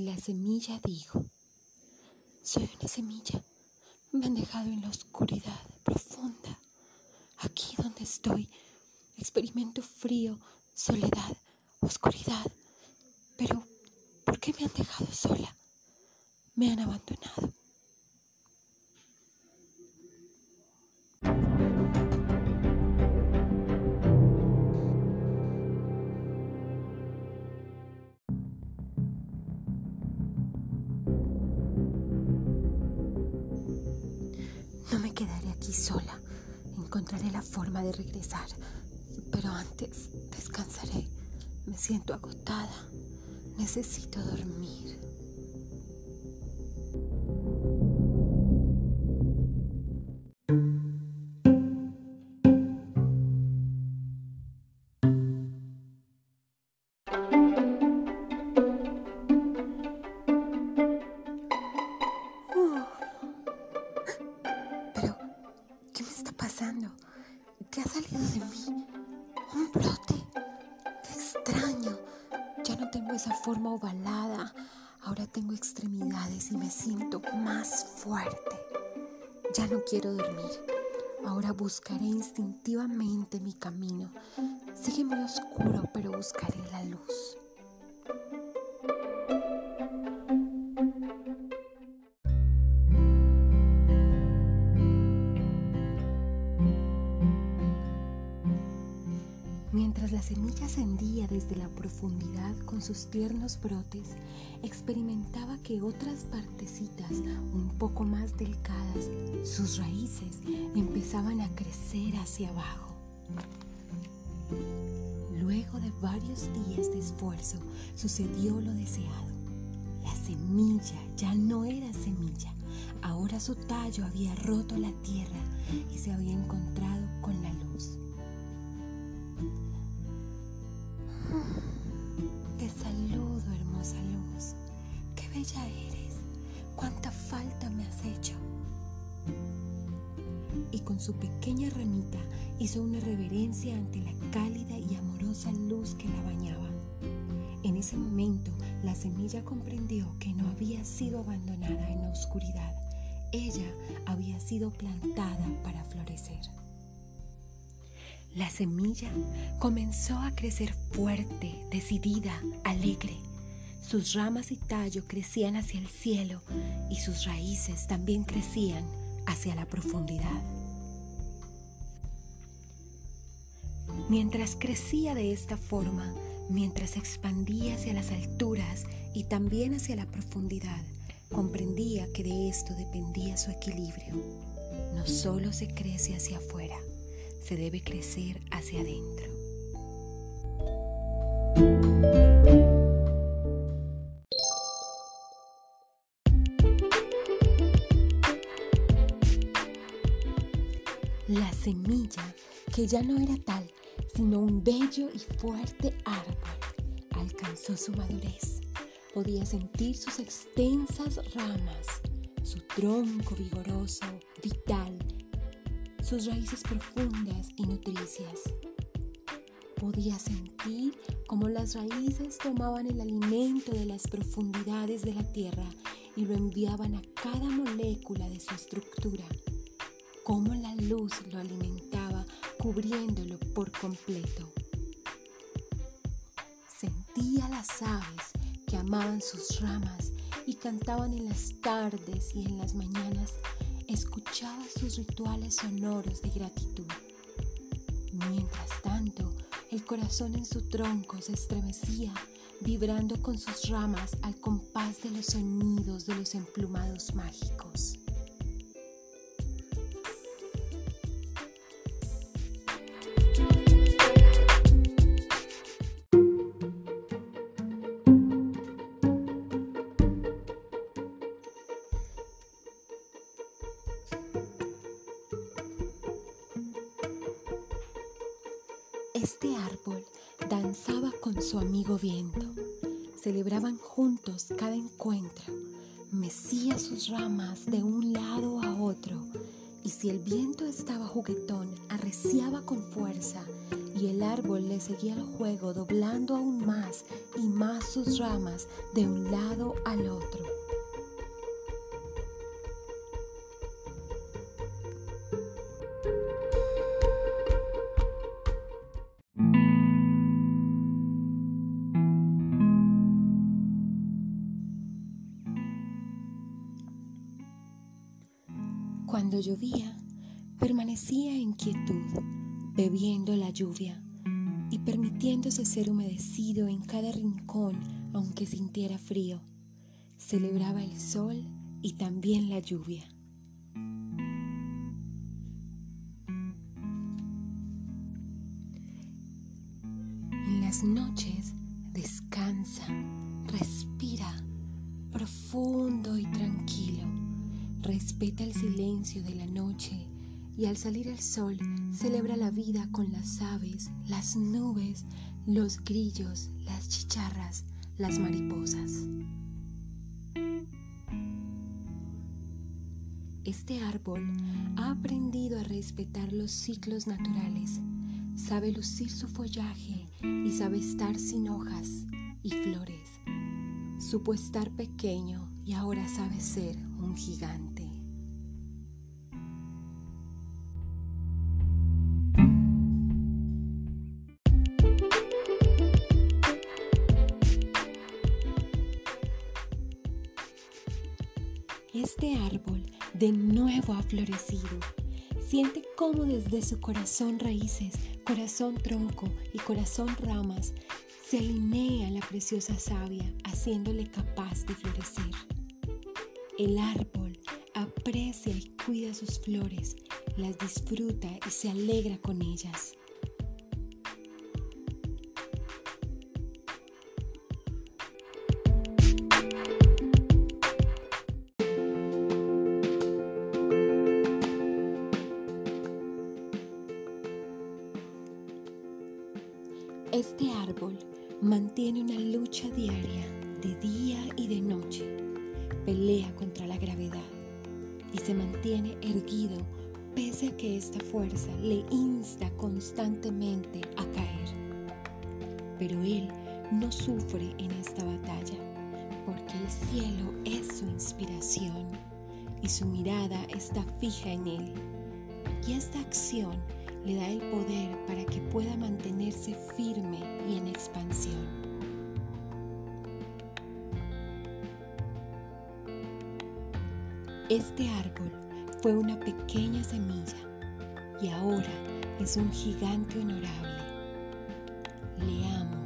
La semilla dijo, soy una semilla, me han dejado en la oscuridad profunda. Aquí donde estoy, experimento frío, soledad, oscuridad. Pero, ¿por qué me han dejado sola? Me han abandonado. No me quedaré aquí sola. Encontraré la forma de regresar. Pero antes descansaré. Me siento agotada. Necesito dormir. ¿Qué me está pasando? ¿Qué ha salido de mí? Un brote. Qué extraño. Ya no tengo esa forma ovalada. Ahora tengo extremidades y me siento más fuerte. Ya no quiero dormir. Ahora buscaré instintivamente mi camino. Sigue muy oscuro, pero buscaré la luz. Mientras la semilla ascendía desde la profundidad con sus tiernos brotes, experimentaba que otras partecitas un poco más delicadas, sus raíces, empezaban a crecer hacia abajo. Luego de varios días de esfuerzo, sucedió lo deseado. La semilla ya no era semilla, ahora su tallo había roto la tierra y se había encontrado eres. Cuánta falta me has hecho. Y con su pequeña ramita hizo una reverencia ante la cálida y amorosa luz que la bañaba. En ese momento, la semilla comprendió que no había sido abandonada en la oscuridad. Ella había sido plantada para florecer. La semilla comenzó a crecer fuerte, decidida, alegre. Sus ramas y tallo crecían hacia el cielo y sus raíces también crecían hacia la profundidad. Mientras crecía de esta forma, mientras expandía hacia las alturas y también hacia la profundidad, comprendía que de esto dependía su equilibrio. No solo se crece hacia afuera, se debe crecer hacia adentro. La semilla, que ya no era tal, sino un bello y fuerte árbol, alcanzó su madurez. Podía sentir sus extensas ramas, su tronco vigoroso, vital, sus raíces profundas y nutricias. Podía sentir cómo las raíces tomaban el alimento de las profundidades de la tierra y lo enviaban a cada molécula de su estructura, cómo la luz lo alimentaba cubriéndolo por completo. Sentía las aves que amaban sus ramas y cantaban en las tardes y en las mañanas escuchaba sus rituales sonoros de gratitud. Mientras tanto, el corazón en su tronco se estremecía, vibrando con sus ramas al compás de los sonidos de los emplumados mágicos. Este árbol danzaba con su amigo viento. Celebraban juntos cada encuentro. Mecía sus ramas de un lado a otro y si el viento estaba juguetón, arreciaba con fuerza y el árbol le seguía el juego doblando aún más y más sus ramas de un lado al otro. Cuando llovía, permanecía en quietud, bebiendo la lluvia y permitiéndose ser humedecido en cada rincón aunque sintiera frío. Celebraba el sol y también la lluvia. En las noches descansa, respira respeta el silencio de la noche y al salir el sol celebra la vida con las aves, las nubes, los grillos, las chicharras, las mariposas. Este árbol ha aprendido a respetar los ciclos naturales, sabe lucir su follaje y sabe estar sin hojas y flores. Supo estar pequeño y ahora sabe ser un gigante. Este árbol de nuevo ha florecido. Siente cómo desde su corazón raíces, corazón tronco y corazón ramas se alinea la preciosa savia, haciéndole capaz de florecer. El árbol aprecia y cuida sus flores, las disfruta y se alegra con ellas. Este árbol mantiene una lucha diaria de día y de noche. Pelea contra la gravedad y se mantiene erguido pese a que esta fuerza le insta constantemente a caer. Pero él no sufre en esta batalla porque el cielo es su inspiración y su mirada está fija en él. Y esta acción le da el poder para que pueda mantenerse firme y en expansión. Este árbol fue una pequeña semilla y ahora es un gigante honorable. Le amo.